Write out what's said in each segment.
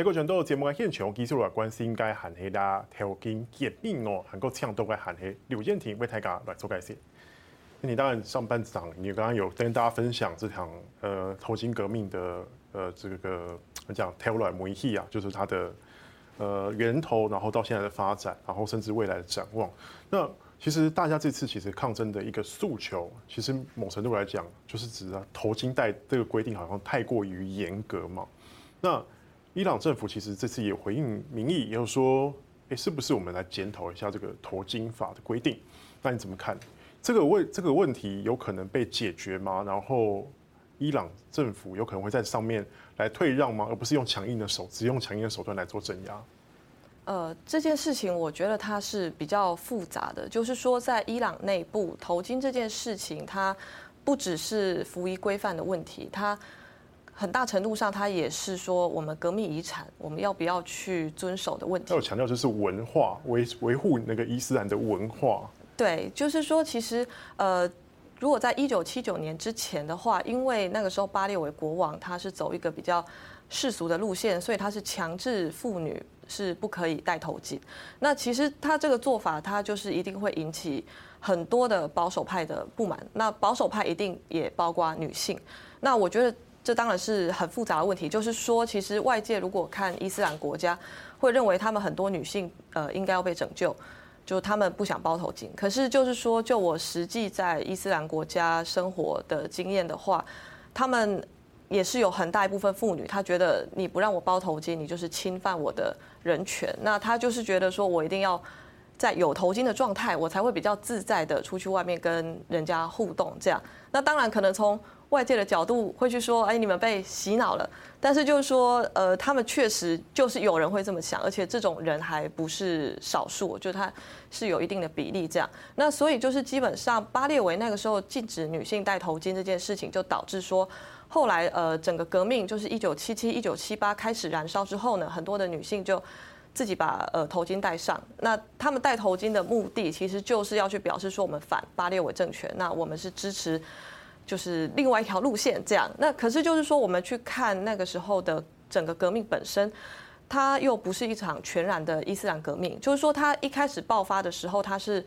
这个全都节目嘅现场，继续来关心该韩黑啦头巾革命哦，韩国抢夺嘅韩黑刘建廷为大家来做解释。你当然上半场，你刚刚有跟大家分享这场呃头巾革命的呃这个我讲头来模拟啊，就是它的呃源头，然后到现在的发展，然后甚至未来的展望。那其实大家这次其实抗争的一个诉求，其实某程度来讲，就是指啊头巾带这个规定好像太过于严格嘛。那伊朗政府其实这次也回应民意，也有说，哎，是不是我们来检讨一下这个头巾法的规定？那你怎么看？这个问这个问题有可能被解决吗？然后伊朗政府有可能会在上面来退让吗？而不是用强硬的手，只用强硬的手段来做镇压？呃，这件事情我觉得它是比较复杂的，就是说在伊朗内部，头巾这件事情，它不只是服仪规范的问题，它很大程度上它也是说我们革命遗产，我们要不要去遵守的问题。要有强调就是文化维维护那个伊斯兰的文化。对，就是说，其实呃，如果在一九七九年之前的话，因为那个时候巴列维国王他是走一个比较世俗的路线，所以他是强制妇女是不可以戴头巾。那其实他这个做法，他就是一定会引起很多的保守派的不满。那保守派一定也包括女性。那我觉得这当然是很复杂的问题，就是说，其实外界如果看伊斯兰国家，会认为他们很多女性呃应该要被拯救。就他们不想包头巾，可是就是说，就我实际在伊斯兰国家生活的经验的话，他们也是有很大一部分妇女，她觉得你不让我包头巾，你就是侵犯我的人权。那她就是觉得说我一定要在有头巾的状态，我才会比较自在的出去外面跟人家互动。这样，那当然可能从外界的角度会去说，哎，你们被洗脑了。但是就是说，呃，他们确实就是有人会这么想，而且这种人还不是少数，就他是有一定的比例这样。那所以就是基本上巴列维那个时候禁止女性戴头巾这件事情，就导致说后来呃整个革命就是一九七七、一九七八开始燃烧之后呢，很多的女性就自己把呃头巾戴上。那他们戴头巾的目的其实就是要去表示说我们反巴列维政权，那我们是支持。就是另外一条路线，这样。那可是就是说，我们去看那个时候的整个革命本身，它又不是一场全然的伊斯兰革命。就是说，它一开始爆发的时候，它是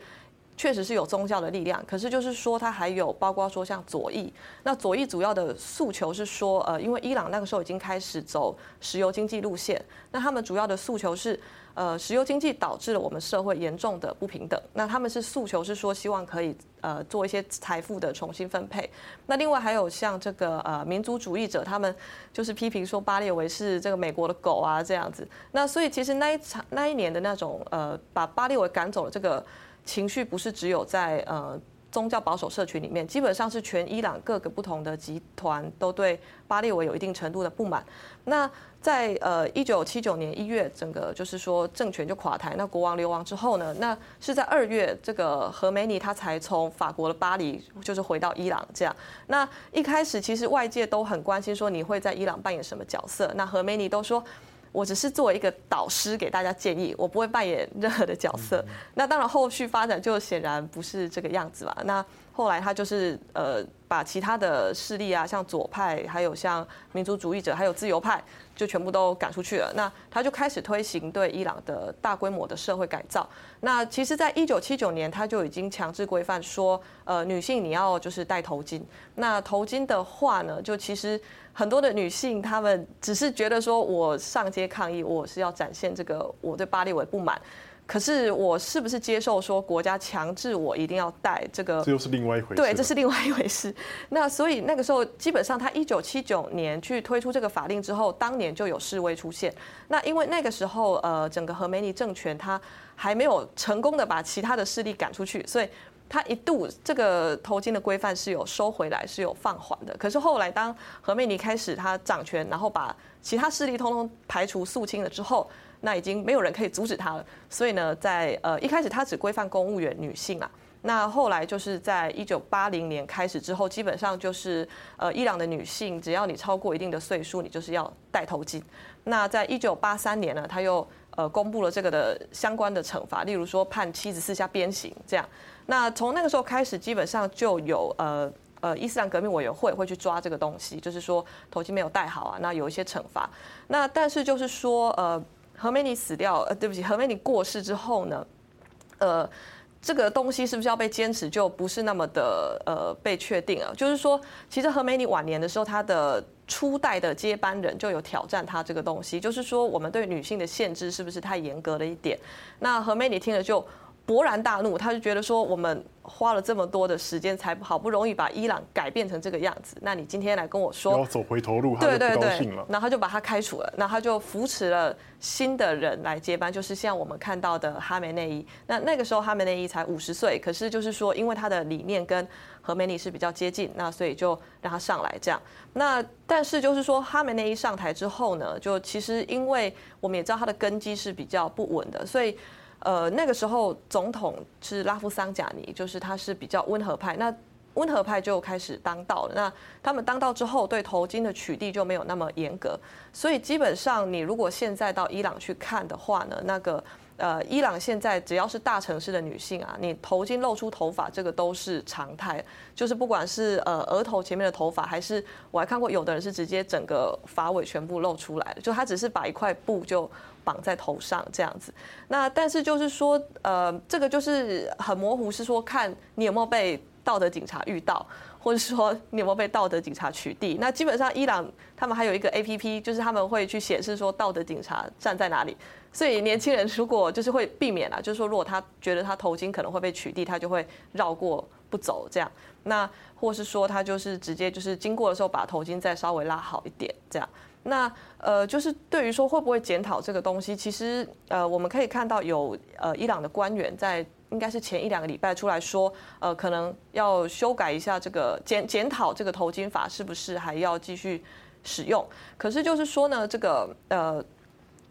确实是有宗教的力量。可是就是说，它还有包括说像左翼。那左翼主要的诉求是说，呃，因为伊朗那个时候已经开始走石油经济路线，那他们主要的诉求是。呃，石油经济导致了我们社会严重的不平等。那他们是诉求是说，希望可以呃做一些财富的重新分配。那另外还有像这个呃民族主义者，他们就是批评说巴列维是这个美国的狗啊这样子。那所以其实那一场那一年的那种呃把巴列维赶走的这个情绪，不是只有在呃。宗教保守社群里面，基本上是全伊朗各个不同的集团都对巴列维有一定程度的不满。那在呃一九七九年一月，整个就是说政权就垮台，那国王流亡之后呢，那是在二月，这个何梅尼他才从法国的巴黎就是回到伊朗这样。那一开始其实外界都很关心说你会在伊朗扮演什么角色，那何梅尼都说。我只是作为一个导师给大家建议，我不会扮演任何的角色。那当然后续发展就显然不是这个样子吧。那后来他就是呃把其他的势力啊，像左派，还有像民族主义者，还有自由派，就全部都赶出去了。那他就开始推行对伊朗的大规模的社会改造。那其实，在一九七九年，他就已经强制规范说，呃，女性你要就是戴头巾。那头巾的话呢，就其实。很多的女性，她们只是觉得说，我上街抗议，我是要展现这个我对巴列维不满。可是，我是不是接受说国家强制我一定要戴这个？这又是另外一回事。对，这是另外一回事。那所以那个时候，基本上他一九七九年去推出这个法令之后，当年就有示威出现。那因为那个时候，呃，整个何梅尼政权他还没有成功的把其他的势力赶出去，所以。他一度这个头巾的规范是有收回来，是有放缓的。可是后来当何梅尼开始他掌权，然后把其他势力通通排除肃清了之后，那已经没有人可以阻止他了。所以呢，在呃一开始他只规范公务员女性啊，那后来就是在一九八零年开始之后，基本上就是呃伊朗的女性只要你超过一定的岁数，你就是要戴头巾。那在一九八三年呢，他又呃公布了这个的相关的惩罚，例如说判七十四下鞭刑这样。那从那个时候开始，基本上就有呃呃伊斯兰革命委员会会去抓这个东西，就是说头巾没有戴好啊，那有一些惩罚。那但是就是说呃，何美女死掉，呃，对不起，何美女过世之后呢，呃。这个东西是不是要被坚持，就不是那么的呃被确定了。就是说，其实何美女晚年的时候，她的初代的接班人就有挑战她这个东西，就是说我们对女性的限制是不是太严格了一点？那何美女听了就勃然大怒，他就觉得说我们。花了这么多的时间，才好不容易把伊朗改变成这个样子。那你今天来跟我说要走回头路，他就不高兴了。对对对，然后他就把他开除了，那他就扶持了新的人来接班，就是像我们看到的哈梅内伊。那那个时候哈梅内伊才五十岁，可是就是说，因为他的理念跟和梅尼是比较接近，那所以就让他上来这样。那但是就是说，哈梅内伊上台之后呢，就其实因为我们也知道他的根基是比较不稳的，所以。呃，那个时候总统是拉夫桑贾尼，就是他是比较温和派，那温和派就开始当道了。那他们当道之后，对头巾的取缔就没有那么严格，所以基本上你如果现在到伊朗去看的话呢，那个。呃，伊朗现在只要是大城市的女性啊，你头巾露出头发，这个都是常态。就是不管是呃额头前面的头发，还是我还看过有的人是直接整个发尾全部露出来的，就他只是把一块布就绑在头上这样子。那但是就是说，呃，这个就是很模糊，是说看你有没有被道德警察遇到。或者说你有没有被道德警察取缔？那基本上伊朗他们还有一个 APP，就是他们会去显示说道德警察站在哪里。所以年轻人如果就是会避免啊，就是说如果他觉得他头巾可能会被取缔，他就会绕过不走这样。那或是说他就是直接就是经过的时候把头巾再稍微拉好一点这样。那呃就是对于说会不会检讨这个东西，其实呃我们可以看到有呃伊朗的官员在。应该是前一两个礼拜出来说，呃，可能要修改一下这个检检讨这个头巾法是不是还要继续使用？可是就是说呢，这个呃，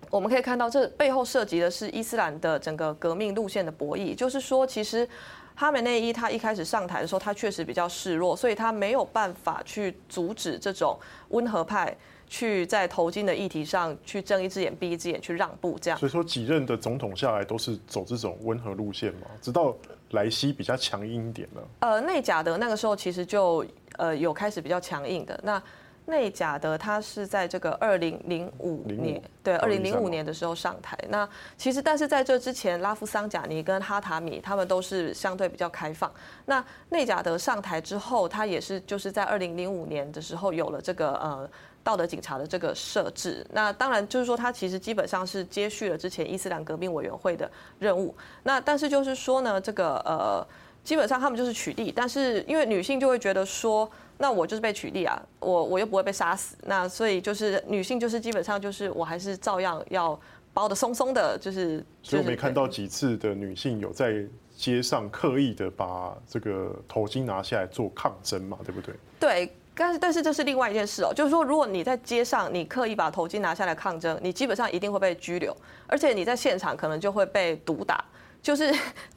我们可以看到这背后涉及的是伊斯兰的整个革命路线的博弈。就是说，其实哈梅内伊他一开始上台的时候，他确实比较示弱，所以他没有办法去阻止这种温和派。去在头巾的议题上去睁一只眼闭一只眼去让步，这样。所以说几任的总统下来都是走这种温和路线嘛，直到莱西比较强硬一点了。呃，内贾德那个时候其实就呃有开始比较强硬的。那内贾德他是在这个二零零五年，对，二零零五年的时候上台。那其实但是在这之前，拉夫桑贾尼跟哈塔米他们都是相对比较开放。那内贾德上台之后，他也是就是在二零零五年的时候有了这个呃。道德警察的这个设置，那当然就是说，他其实基本上是接续了之前伊斯兰革命委员会的任务。那但是就是说呢，这个呃，基本上他们就是取缔，但是因为女性就会觉得说，那我就是被取缔啊，我我又不会被杀死，那所以就是女性就是基本上就是我还是照样要包的松松的，就是。所以我没看到几次的女性有在街上刻意的把这个头巾拿下来做抗争嘛，对不对？对。但是，但是这是另外一件事哦，就是说，如果你在街上，你刻意把头巾拿下来抗争，你基本上一定会被拘留，而且你在现场可能就会被毒打。就是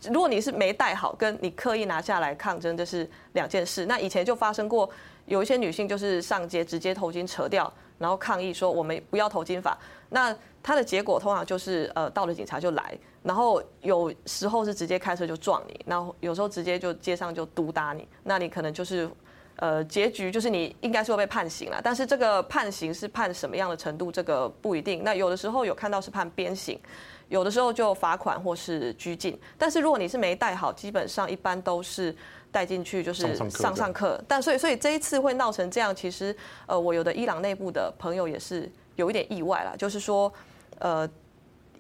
如果你是没戴好，跟你刻意拿下来抗争，这是两件事。那以前就发生过，有一些女性就是上街直接头巾扯掉，然后抗议说我们不要头巾法。那它的结果通常就是呃，到了警察就来，然后有时候是直接开车就撞你，然后有时候直接就街上就毒打你，那你可能就是。呃，结局就是你应该是会被判刑了，但是这个判刑是判什么样的程度，这个不一定。那有的时候有看到是判鞭刑，有的时候就罚款或是拘禁。但是如果你是没带好，基本上一般都是带进去就是上上课。但所以所以这一次会闹成这样，其实呃，我有的伊朗内部的朋友也是有一点意外啦，就是说呃。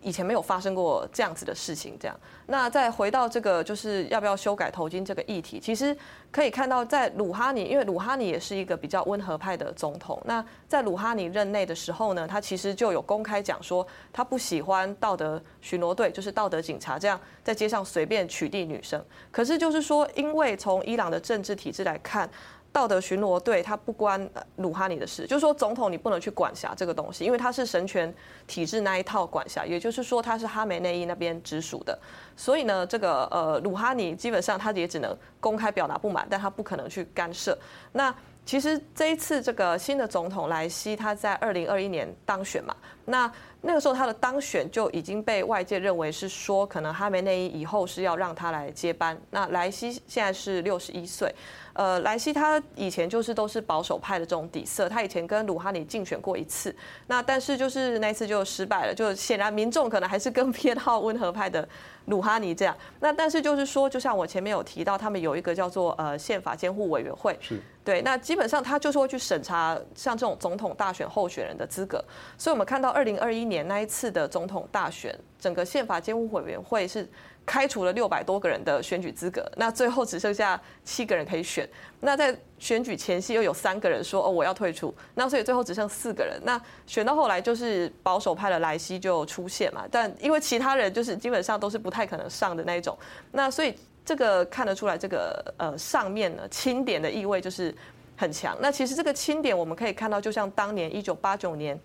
以前没有发生过这样子的事情，这样。那再回到这个，就是要不要修改头巾这个议题，其实可以看到，在鲁哈尼，因为鲁哈尼也是一个比较温和派的总统。那在鲁哈尼任内的时候呢，他其实就有公开讲说，他不喜欢道德巡逻队，就是道德警察这样在街上随便取缔女生。可是就是说，因为从伊朗的政治体制来看。道德巡逻队，他不关鲁哈尼的事，就是说总统你不能去管辖这个东西，因为他是神权体制那一套管辖，也就是说他是哈梅内伊那边直属的，所以呢，这个呃鲁哈尼基本上他也只能公开表达不满，但他不可能去干涉。那其实这一次这个新的总统莱西他在二零二一年当选嘛，那那个时候他的当选就已经被外界认为是说，可能哈梅内伊以后是要让他来接班。那莱西现在是六十一岁。呃，莱西他以前就是都是保守派的这种底色，他以前跟鲁哈尼竞选过一次，那但是就是那一次就失败了，就显然民众可能还是更偏好温和派的鲁哈尼这样。那但是就是说，就像我前面有提到，他们有一个叫做呃宪法监护委员会，是对，那基本上他就是会去审查像这种总统大选候选人的资格，所以我们看到二零二一年那一次的总统大选，整个宪法监护委员会是。开除了六百多个人的选举资格，那最后只剩下七个人可以选。那在选举前夕又有三个人说哦，我要退出，那所以最后只剩四个人。那选到后来就是保守派的莱西就出现嘛，但因为其他人就是基本上都是不太可能上的那一种，那所以这个看得出来，这个呃上面呢清点的意味就是很强。那其实这个清点我们可以看到，就像当年一九八九年，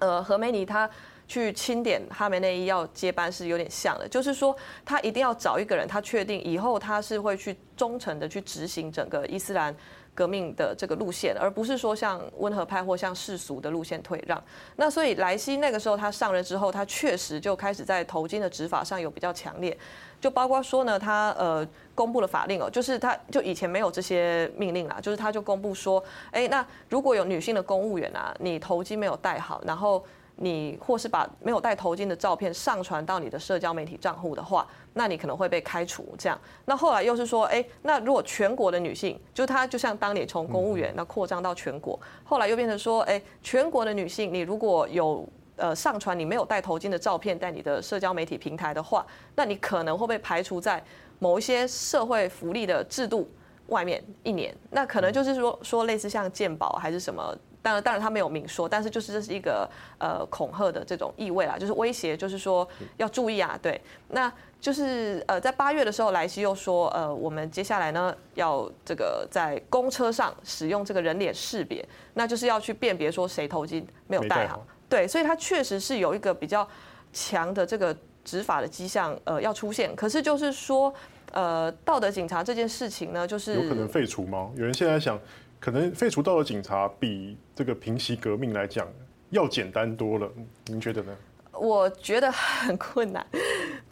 呃何梅尼他。去清点哈梅内伊要接班是有点像的，就是说他一定要找一个人，他确定以后他是会去忠诚的去执行整个伊斯兰革命的这个路线，而不是说像温和派或像世俗的路线退让。那所以莱西那个时候他上任之后，他确实就开始在头巾的执法上有比较强烈，就包括说呢，他呃公布了法令哦，就是他就以前没有这些命令啦，就是他就公布说，哎，那如果有女性的公务员啊，你头巾没有戴好，然后。你或是把没有戴头巾的照片上传到你的社交媒体账户的话，那你可能会被开除。这样，那后来又是说，哎，那如果全国的女性，就她就像当年从公务员那扩张到全国，后来又变成说，哎，全国的女性，你如果有呃上传你没有戴头巾的照片在你的社交媒体平台的话，那你可能会被排除在某一些社会福利的制度外面一年。那可能就是说说类似像健保还是什么。当然，当然他没有明说，但是就是这是一个呃恐吓的这种意味啦，就是威胁，就是说要注意啊，对，那就是呃在八月的时候，莱西又说，呃，我们接下来呢要这个在公车上使用这个人脸识别，那就是要去辨别说谁头巾没有戴好，对，所以他确实是有一个比较强的这个执法的迹象，呃，要出现，可是就是说，呃，道德警察这件事情呢，就是有可能废除吗？有人现在想。可能废除道德警察比这个平息革命来讲要简单多了，您觉得呢？我觉得很困难，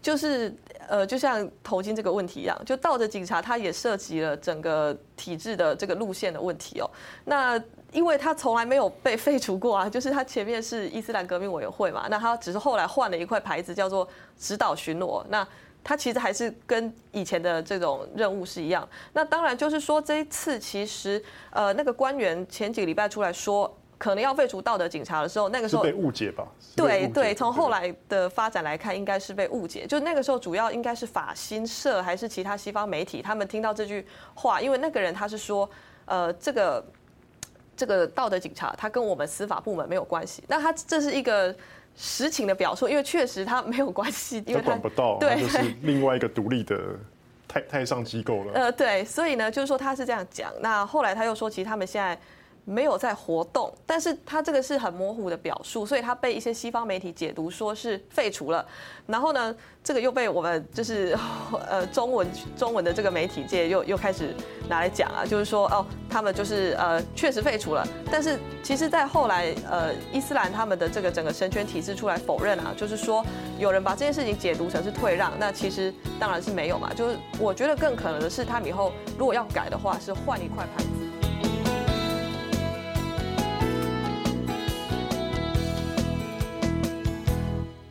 就是呃，就像头巾这个问题一样，就道德警察它也涉及了整个体制的这个路线的问题哦。那因为他从来没有被废除过啊，就是他前面是伊斯兰革命委员会嘛，那他只是后来换了一块牌子叫做指导巡逻那。他其实还是跟以前的这种任务是一样。那当然就是说，这一次其实呃，那个官员前几个礼拜出来说，可能要废除道德警察的时候，那个时候被误解吧？对对，从后来的发展来看，应该是被误解。就那个时候，主要应该是法新社还是其他西方媒体，他们听到这句话，因为那个人他是说，呃，这个这个道德警察他跟我们司法部门没有关系。那他这是一个。实情的表述，因为确实他没有关系，因为他管不到，对，就是另外一个独立的太太上机构了。呃，对，所以呢，就是说他是这样讲。那后来他又说，其实他们现在。没有在活动，但是他这个是很模糊的表述，所以他被一些西方媒体解读说是废除了，然后呢，这个又被我们就是呃中文中文的这个媒体界又又开始拿来讲啊，就是说哦，他们就是呃确实废除了，但是其实在后来呃伊斯兰他们的这个整个神权体制出来否认啊，就是说有人把这件事情解读成是退让，那其实当然是没有嘛，就是我觉得更可能的是他们以后如果要改的话是换一块牌。